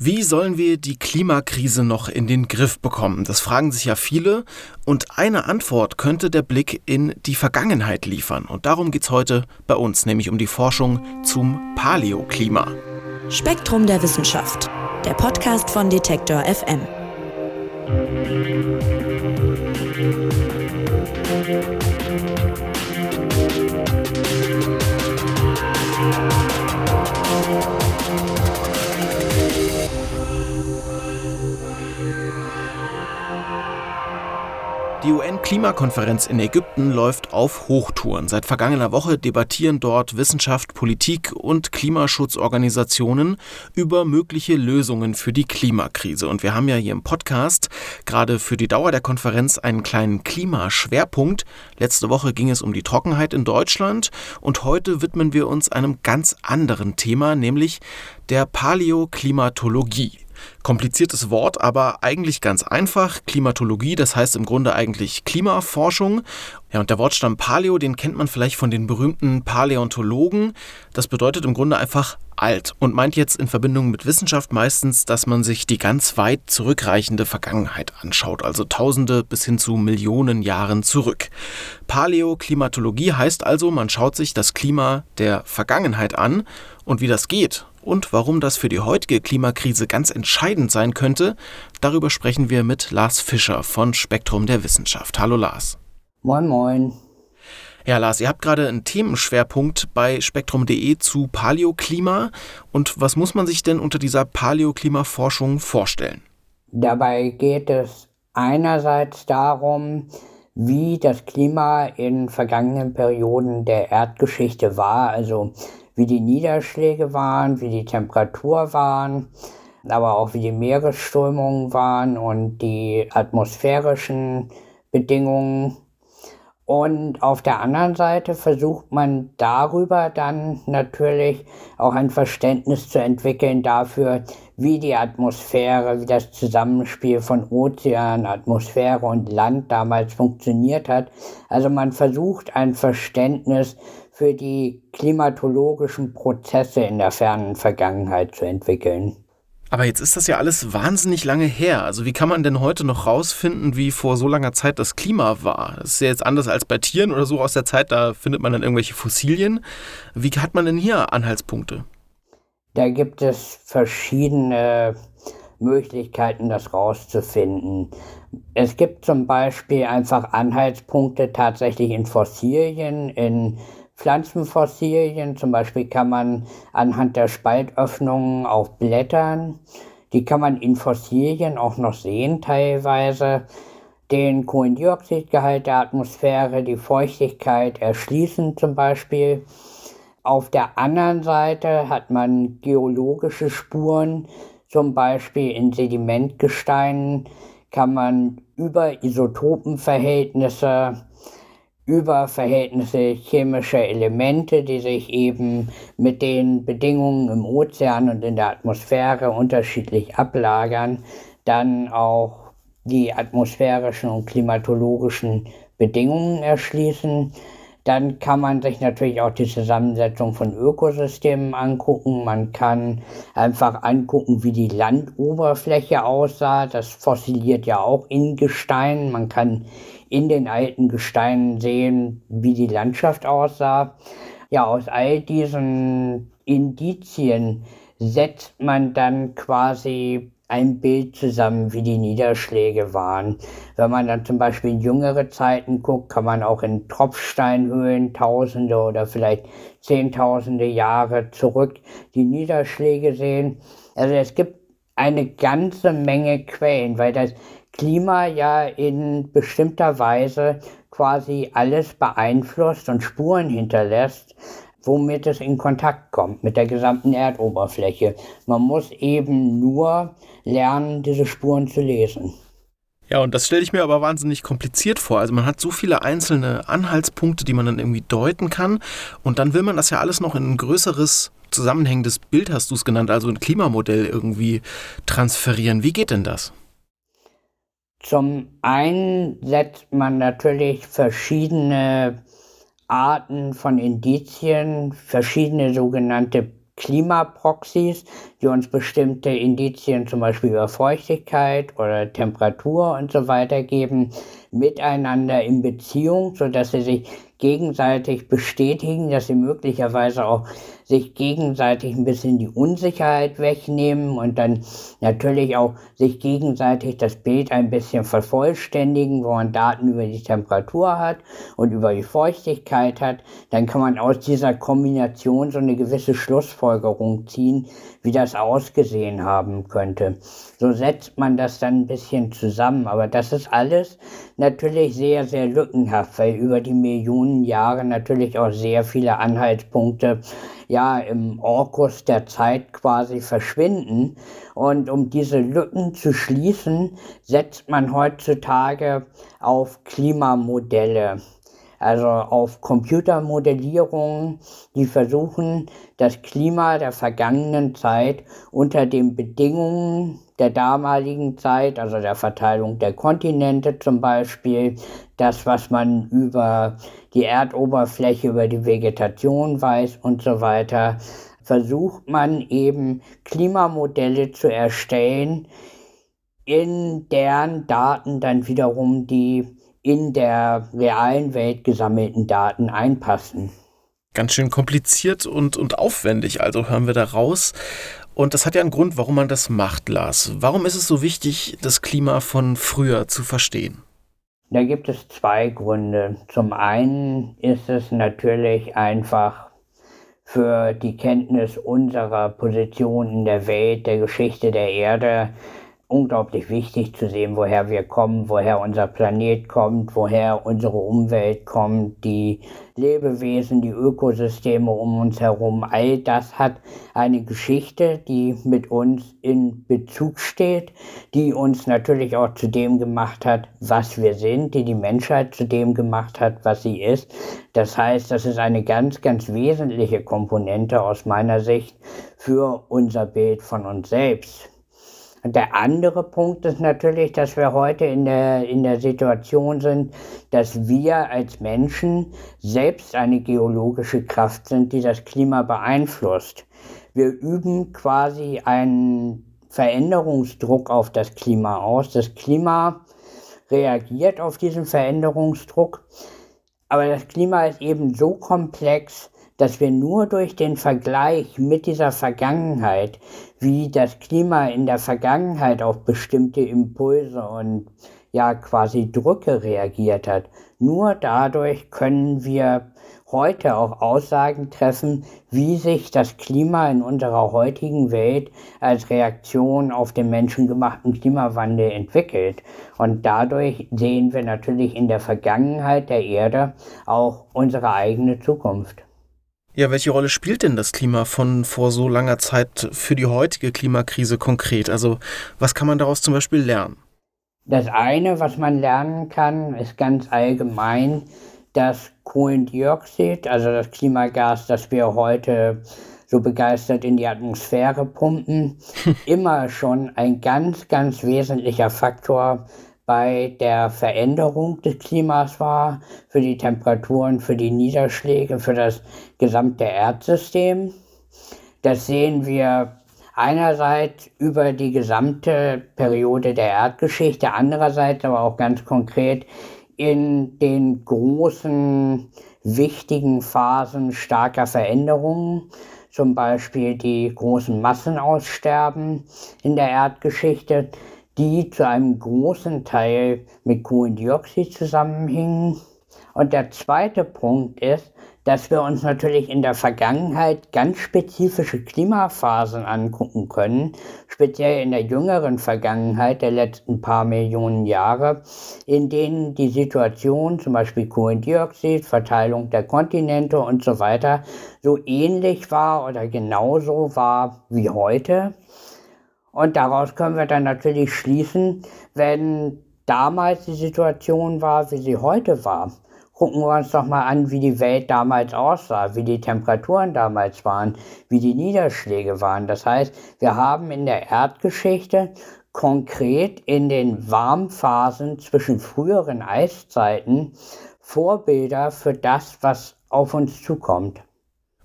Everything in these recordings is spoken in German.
Wie sollen wir die Klimakrise noch in den Griff bekommen? Das fragen sich ja viele. Und eine Antwort könnte der Blick in die Vergangenheit liefern. Und darum geht es heute bei uns, nämlich um die Forschung zum Paläoklima. Spektrum der Wissenschaft, der Podcast von Detektor FM. Die UN-Klimakonferenz in Ägypten läuft auf Hochtouren. Seit vergangener Woche debattieren dort Wissenschaft, Politik und Klimaschutzorganisationen über mögliche Lösungen für die Klimakrise. Und wir haben ja hier im Podcast gerade für die Dauer der Konferenz einen kleinen Klimaschwerpunkt. Letzte Woche ging es um die Trockenheit in Deutschland und heute widmen wir uns einem ganz anderen Thema, nämlich der Paläoklimatologie. Kompliziertes Wort, aber eigentlich ganz einfach. Klimatologie, das heißt im Grunde eigentlich Klimaforschung. Ja, und der Wortstamm Paleo, den kennt man vielleicht von den berühmten Paläontologen. Das bedeutet im Grunde einfach alt und meint jetzt in Verbindung mit Wissenschaft meistens, dass man sich die ganz weit zurückreichende Vergangenheit anschaut, also Tausende bis hin zu Millionen Jahren zurück. Paläoklimatologie heißt also, man schaut sich das Klima der Vergangenheit an und wie das geht und warum das für die heutige Klimakrise ganz entscheidend sein könnte, darüber sprechen wir mit Lars Fischer von Spektrum der Wissenschaft. Hallo Lars. Moin, moin. Ja, Lars, ihr habt gerade einen Themenschwerpunkt bei spektrum.de zu Paläoklima. Und was muss man sich denn unter dieser Paläoklimaforschung vorstellen? Dabei geht es einerseits darum, wie das Klima in vergangenen Perioden der Erdgeschichte war, also wie die Niederschläge waren, wie die Temperatur waren, aber auch wie die Meeresströmungen waren und die atmosphärischen Bedingungen. Und auf der anderen Seite versucht man darüber dann natürlich auch ein Verständnis zu entwickeln dafür, wie die Atmosphäre, wie das Zusammenspiel von Ozean, Atmosphäre und Land damals funktioniert hat. Also man versucht ein Verständnis für die klimatologischen Prozesse in der fernen Vergangenheit zu entwickeln. Aber jetzt ist das ja alles wahnsinnig lange her. Also wie kann man denn heute noch rausfinden, wie vor so langer Zeit das Klima war? Das ist ja jetzt anders als bei Tieren oder so aus der Zeit, da findet man dann irgendwelche Fossilien. Wie hat man denn hier Anhaltspunkte? Da gibt es verschiedene Möglichkeiten, das rauszufinden. Es gibt zum Beispiel einfach Anhaltspunkte tatsächlich in Fossilien, in Pflanzenfossilien, zum Beispiel kann man anhand der Spaltöffnungen auf Blättern, die kann man in Fossilien auch noch sehen teilweise, den Kohlendioxidgehalt der Atmosphäre, die Feuchtigkeit erschließen zum Beispiel. Auf der anderen Seite hat man geologische Spuren, zum Beispiel in Sedimentgesteinen kann man über Isotopenverhältnisse über Verhältnisse chemischer Elemente, die sich eben mit den Bedingungen im Ozean und in der Atmosphäre unterschiedlich ablagern, dann auch die atmosphärischen und klimatologischen Bedingungen erschließen. Dann kann man sich natürlich auch die Zusammensetzung von Ökosystemen angucken. Man kann einfach angucken, wie die Landoberfläche aussah. Das fossiliert ja auch in Gestein. Man kann in den alten Gesteinen sehen, wie die Landschaft aussah. Ja, aus all diesen Indizien setzt man dann quasi ein Bild zusammen, wie die Niederschläge waren. Wenn man dann zum Beispiel in jüngere Zeiten guckt, kann man auch in Tropfsteinhöhlen tausende oder vielleicht zehntausende Jahre zurück die Niederschläge sehen. Also es gibt eine ganze Menge Quellen, weil das Klima ja in bestimmter Weise quasi alles beeinflusst und Spuren hinterlässt, womit es in Kontakt kommt mit der gesamten Erdoberfläche. Man muss eben nur lernen, diese Spuren zu lesen. Ja, und das stelle ich mir aber wahnsinnig kompliziert vor. Also man hat so viele einzelne Anhaltspunkte, die man dann irgendwie deuten kann. Und dann will man das ja alles noch in ein größeres zusammenhängendes Bild, hast du es genannt, also ein Klimamodell irgendwie transferieren. Wie geht denn das? Zum einen setzt man natürlich verschiedene Arten von Indizien, verschiedene sogenannte Klimaproxys, die uns bestimmte Indizien zum Beispiel über Feuchtigkeit oder Temperatur und so weiter geben, miteinander in Beziehung, sodass sie sich gegenseitig bestätigen, dass sie möglicherweise auch sich gegenseitig ein bisschen die Unsicherheit wegnehmen und dann natürlich auch sich gegenseitig das Bild ein bisschen vervollständigen, wo man Daten über die Temperatur hat und über die Feuchtigkeit hat, dann kann man aus dieser Kombination so eine gewisse Schlussfolgerung ziehen, wie das ausgesehen haben könnte. So setzt man das dann ein bisschen zusammen, aber das ist alles natürlich sehr, sehr lückenhaft, weil über die Millionen Jahre natürlich auch sehr viele Anhaltspunkte ja im Orkus der Zeit quasi verschwinden. Und um diese Lücken zu schließen, setzt man heutzutage auf Klimamodelle also auf Computermodellierungen, die versuchen, das Klima der vergangenen Zeit unter den Bedingungen der damaligen Zeit, also der Verteilung der Kontinente zum Beispiel, das, was man über die Erdoberfläche, über die Vegetation weiß und so weiter, versucht man eben Klimamodelle zu erstellen, in deren Daten dann wiederum die in der realen Welt gesammelten Daten einpassen. Ganz schön kompliziert und, und aufwendig, also hören wir da raus. Und das hat ja einen Grund, warum man das macht, Lars. Warum ist es so wichtig, das Klima von früher zu verstehen? Da gibt es zwei Gründe. Zum einen ist es natürlich einfach für die Kenntnis unserer Position in der Welt, der Geschichte der Erde, unglaublich wichtig zu sehen, woher wir kommen, woher unser Planet kommt, woher unsere Umwelt kommt, die Lebewesen, die Ökosysteme um uns herum. All das hat eine Geschichte, die mit uns in Bezug steht, die uns natürlich auch zu dem gemacht hat, was wir sind, die die Menschheit zu dem gemacht hat, was sie ist. Das heißt, das ist eine ganz, ganz wesentliche Komponente aus meiner Sicht für unser Bild von uns selbst. Der andere Punkt ist natürlich, dass wir heute in der, in der Situation sind, dass wir als Menschen selbst eine geologische Kraft sind, die das Klima beeinflusst. Wir üben quasi einen Veränderungsdruck auf das Klima aus. Das Klima reagiert auf diesen Veränderungsdruck, aber das Klima ist eben so komplex, dass wir nur durch den Vergleich mit dieser Vergangenheit, wie das Klima in der Vergangenheit auf bestimmte Impulse und ja quasi Drücke reagiert hat, nur dadurch können wir heute auch Aussagen treffen, wie sich das Klima in unserer heutigen Welt als Reaktion auf den menschengemachten Klimawandel entwickelt. Und dadurch sehen wir natürlich in der Vergangenheit der Erde auch unsere eigene Zukunft. Ja, welche Rolle spielt denn das Klima von vor so langer Zeit für die heutige Klimakrise konkret? Also was kann man daraus zum Beispiel lernen? Das eine, was man lernen kann, ist ganz allgemein, dass Kohlendioxid, also das Klimagas, das wir heute so begeistert in die Atmosphäre pumpen, immer schon ein ganz, ganz wesentlicher Faktor bei der Veränderung des Klimas war, für die Temperaturen, für die Niederschläge, für das gesamte Erdsystem. Das sehen wir einerseits über die gesamte Periode der Erdgeschichte, andererseits aber auch ganz konkret in den großen, wichtigen Phasen starker Veränderungen, zum Beispiel die großen Massenaussterben in der Erdgeschichte, die zu einem großen Teil mit Kohlendioxid zusammenhingen. Und der zweite Punkt ist, dass wir uns natürlich in der Vergangenheit ganz spezifische Klimaphasen angucken können, speziell in der jüngeren Vergangenheit der letzten paar Millionen Jahre, in denen die Situation, zum Beispiel Kohlendioxid, Verteilung der Kontinente und so weiter, so ähnlich war oder genauso war wie heute. Und daraus können wir dann natürlich schließen, wenn damals die Situation war, wie sie heute war. Gucken wir uns doch mal an, wie die Welt damals aussah, wie die Temperaturen damals waren, wie die Niederschläge waren. Das heißt, wir haben in der Erdgeschichte konkret in den Warmphasen zwischen früheren Eiszeiten Vorbilder für das, was auf uns zukommt.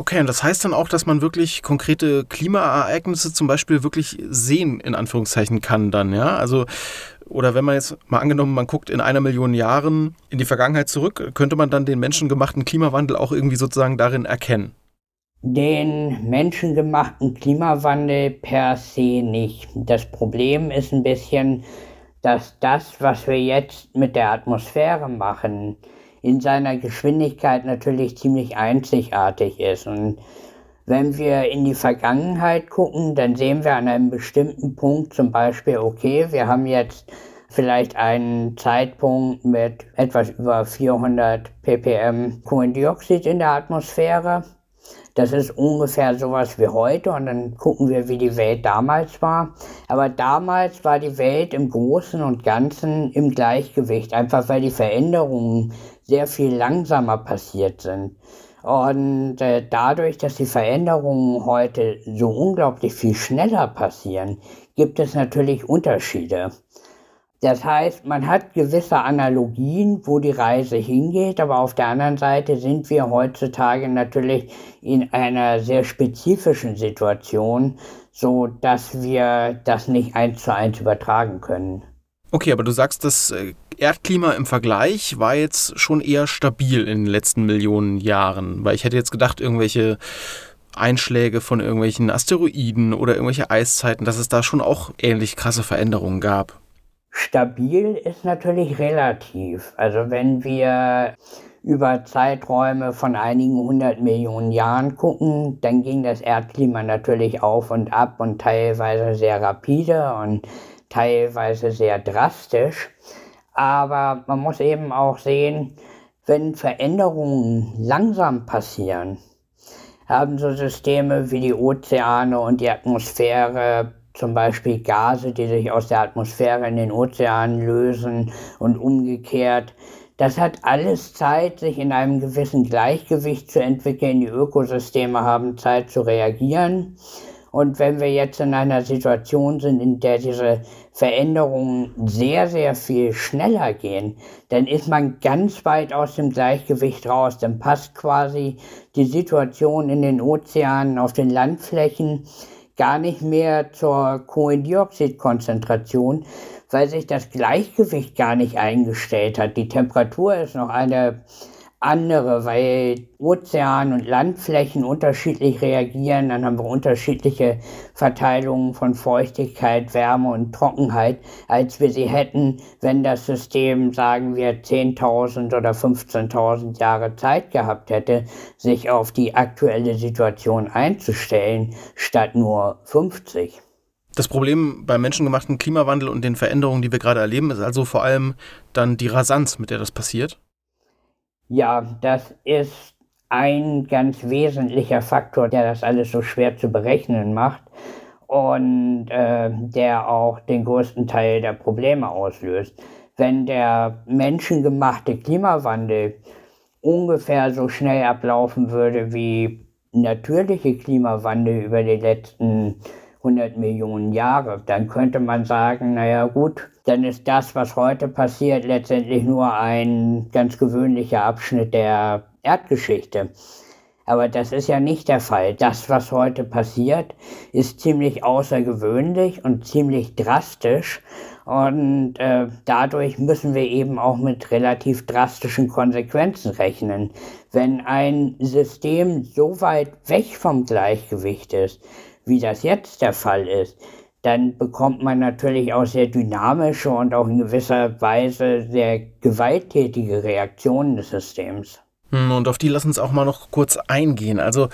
Okay, und das heißt dann auch, dass man wirklich konkrete Klimaereignisse zum Beispiel wirklich sehen, in Anführungszeichen kann dann, ja? Also, oder wenn man jetzt mal angenommen, man guckt in einer Million Jahren in die Vergangenheit zurück, könnte man dann den menschengemachten Klimawandel auch irgendwie sozusagen darin erkennen? Den menschengemachten Klimawandel per se nicht. Das Problem ist ein bisschen, dass das, was wir jetzt mit der Atmosphäre machen, in seiner Geschwindigkeit natürlich ziemlich einzigartig ist. Und wenn wir in die Vergangenheit gucken, dann sehen wir an einem bestimmten Punkt zum Beispiel, okay, wir haben jetzt vielleicht einen Zeitpunkt mit etwas über 400 ppm Kohlendioxid in der Atmosphäre. Das ist ungefähr sowas wie heute und dann gucken wir, wie die Welt damals war. Aber damals war die Welt im Großen und Ganzen im Gleichgewicht, einfach weil die Veränderungen sehr viel langsamer passiert sind. Und äh, dadurch, dass die Veränderungen heute so unglaublich viel schneller passieren, gibt es natürlich Unterschiede. Das heißt, man hat gewisse Analogien, wo die Reise hingeht, aber auf der anderen Seite sind wir heutzutage natürlich in einer sehr spezifischen Situation, so dass wir das nicht eins zu eins übertragen können. Okay, aber du sagst, das äh, Erdklima im Vergleich war jetzt schon eher stabil in den letzten Millionen Jahren, weil ich hätte jetzt gedacht, irgendwelche Einschläge von irgendwelchen Asteroiden oder irgendwelche Eiszeiten, dass es da schon auch ähnlich krasse Veränderungen gab. Stabil ist natürlich relativ. Also wenn wir über Zeiträume von einigen hundert Millionen Jahren gucken, dann ging das Erdklima natürlich auf und ab und teilweise sehr rapide und teilweise sehr drastisch. Aber man muss eben auch sehen, wenn Veränderungen langsam passieren, haben so Systeme wie die Ozeane und die Atmosphäre, zum Beispiel Gase, die sich aus der Atmosphäre in den Ozeanen lösen und umgekehrt. Das hat alles Zeit, sich in einem gewissen Gleichgewicht zu entwickeln. Die Ökosysteme haben Zeit zu reagieren. Und wenn wir jetzt in einer Situation sind, in der diese Veränderungen sehr, sehr viel schneller gehen, dann ist man ganz weit aus dem Gleichgewicht raus. Dann passt quasi die Situation in den Ozeanen, auf den Landflächen gar nicht mehr zur Kohlendioxidkonzentration, weil sich das Gleichgewicht gar nicht eingestellt hat. Die Temperatur ist noch eine andere, weil Ozean und Landflächen unterschiedlich reagieren. Dann haben wir unterschiedliche Verteilungen von Feuchtigkeit, Wärme und Trockenheit, als wir sie hätten, wenn das System, sagen wir, 10.000 oder 15.000 Jahre Zeit gehabt hätte, sich auf die aktuelle Situation einzustellen, statt nur 50. Das Problem beim menschengemachten Klimawandel und den Veränderungen, die wir gerade erleben, ist also vor allem dann die Rasanz, mit der das passiert. Ja, das ist ein ganz wesentlicher Faktor, der das alles so schwer zu berechnen macht und äh, der auch den größten Teil der Probleme auslöst. Wenn der menschengemachte Klimawandel ungefähr so schnell ablaufen würde wie natürliche Klimawandel über die letzten 100 Millionen Jahre, dann könnte man sagen, naja gut, dann ist das, was heute passiert, letztendlich nur ein ganz gewöhnlicher Abschnitt der Erdgeschichte. Aber das ist ja nicht der Fall. Das, was heute passiert, ist ziemlich außergewöhnlich und ziemlich drastisch. Und äh, dadurch müssen wir eben auch mit relativ drastischen Konsequenzen rechnen. Wenn ein System so weit weg vom Gleichgewicht ist, wie das jetzt der Fall ist, dann bekommt man natürlich auch sehr dynamische und auch in gewisser Weise sehr gewalttätige Reaktionen des Systems. Hm, und auf die lassen uns auch mal noch kurz eingehen. Also,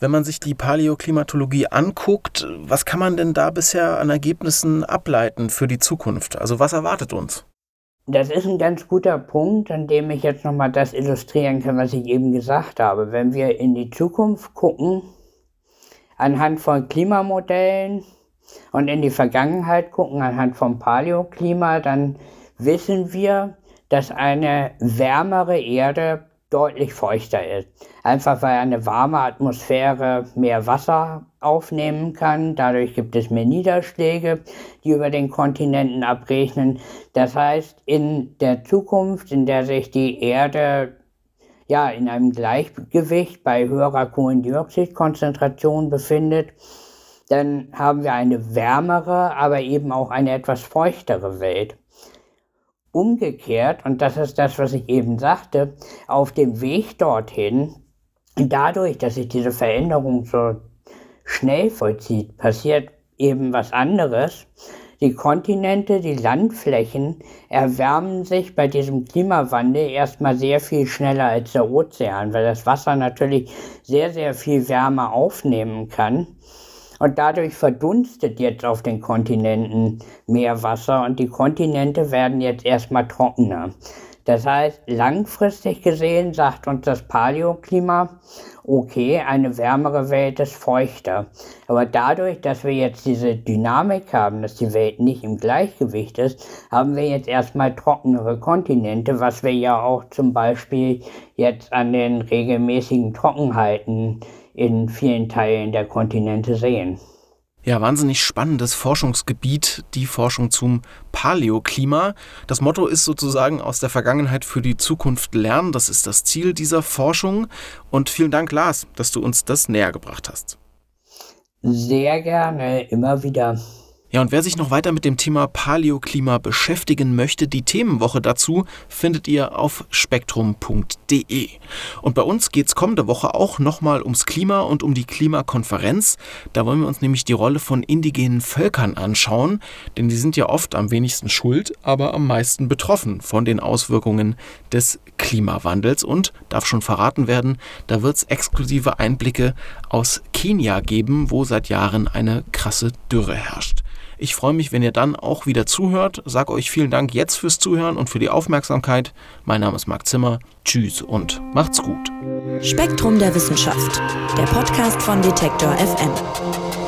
wenn man sich die Paläoklimatologie anguckt, was kann man denn da bisher an Ergebnissen ableiten für die Zukunft? Also, was erwartet uns? Das ist ein ganz guter Punkt, an dem ich jetzt nochmal das illustrieren kann, was ich eben gesagt habe. Wenn wir in die Zukunft gucken, anhand von Klimamodellen und in die Vergangenheit gucken, anhand vom Paläoklima, dann wissen wir, dass eine wärmere Erde deutlich feuchter ist. Einfach weil eine warme Atmosphäre mehr Wasser aufnehmen kann. Dadurch gibt es mehr Niederschläge, die über den Kontinenten abregnen. Das heißt, in der Zukunft, in der sich die Erde ja, in einem Gleichgewicht bei höherer Kohlendioxidkonzentration befindet, dann haben wir eine wärmere, aber eben auch eine etwas feuchtere Welt. Umgekehrt, und das ist das, was ich eben sagte, auf dem Weg dorthin, dadurch, dass sich diese Veränderung so schnell vollzieht, passiert eben was anderes. Die Kontinente, die Landflächen erwärmen sich bei diesem Klimawandel erstmal sehr viel schneller als der Ozean, weil das Wasser natürlich sehr, sehr viel Wärme aufnehmen kann. Und dadurch verdunstet jetzt auf den Kontinenten mehr Wasser und die Kontinente werden jetzt erstmal trockener. Das heißt, langfristig gesehen sagt uns das Paläoklima, okay, eine wärmere Welt ist feuchter. Aber dadurch, dass wir jetzt diese Dynamik haben, dass die Welt nicht im Gleichgewicht ist, haben wir jetzt erstmal trockenere Kontinente, was wir ja auch zum Beispiel jetzt an den regelmäßigen Trockenheiten in vielen Teilen der Kontinente sehen. Ja, wahnsinnig spannendes Forschungsgebiet, die Forschung zum Paläoklima. Das Motto ist sozusagen aus der Vergangenheit für die Zukunft lernen. Das ist das Ziel dieser Forschung. Und vielen Dank, Lars, dass du uns das näher gebracht hast. Sehr gerne, immer wieder. Ja, und wer sich noch weiter mit dem Thema Paläoklima beschäftigen möchte, die Themenwoche dazu findet ihr auf spektrum.de. Und bei uns geht es kommende Woche auch nochmal ums Klima und um die Klimakonferenz. Da wollen wir uns nämlich die Rolle von indigenen Völkern anschauen, denn die sind ja oft am wenigsten schuld, aber am meisten betroffen von den Auswirkungen des Klimawandels. Und darf schon verraten werden, da wird es exklusive Einblicke aus Kenia geben, wo seit Jahren eine krasse Dürre herrscht. Ich freue mich, wenn ihr dann auch wieder zuhört. Sag euch vielen Dank jetzt fürs Zuhören und für die Aufmerksamkeit. Mein Name ist Marc Zimmer. Tschüss und macht's gut. Spektrum der Wissenschaft, der Podcast von Detektor FM.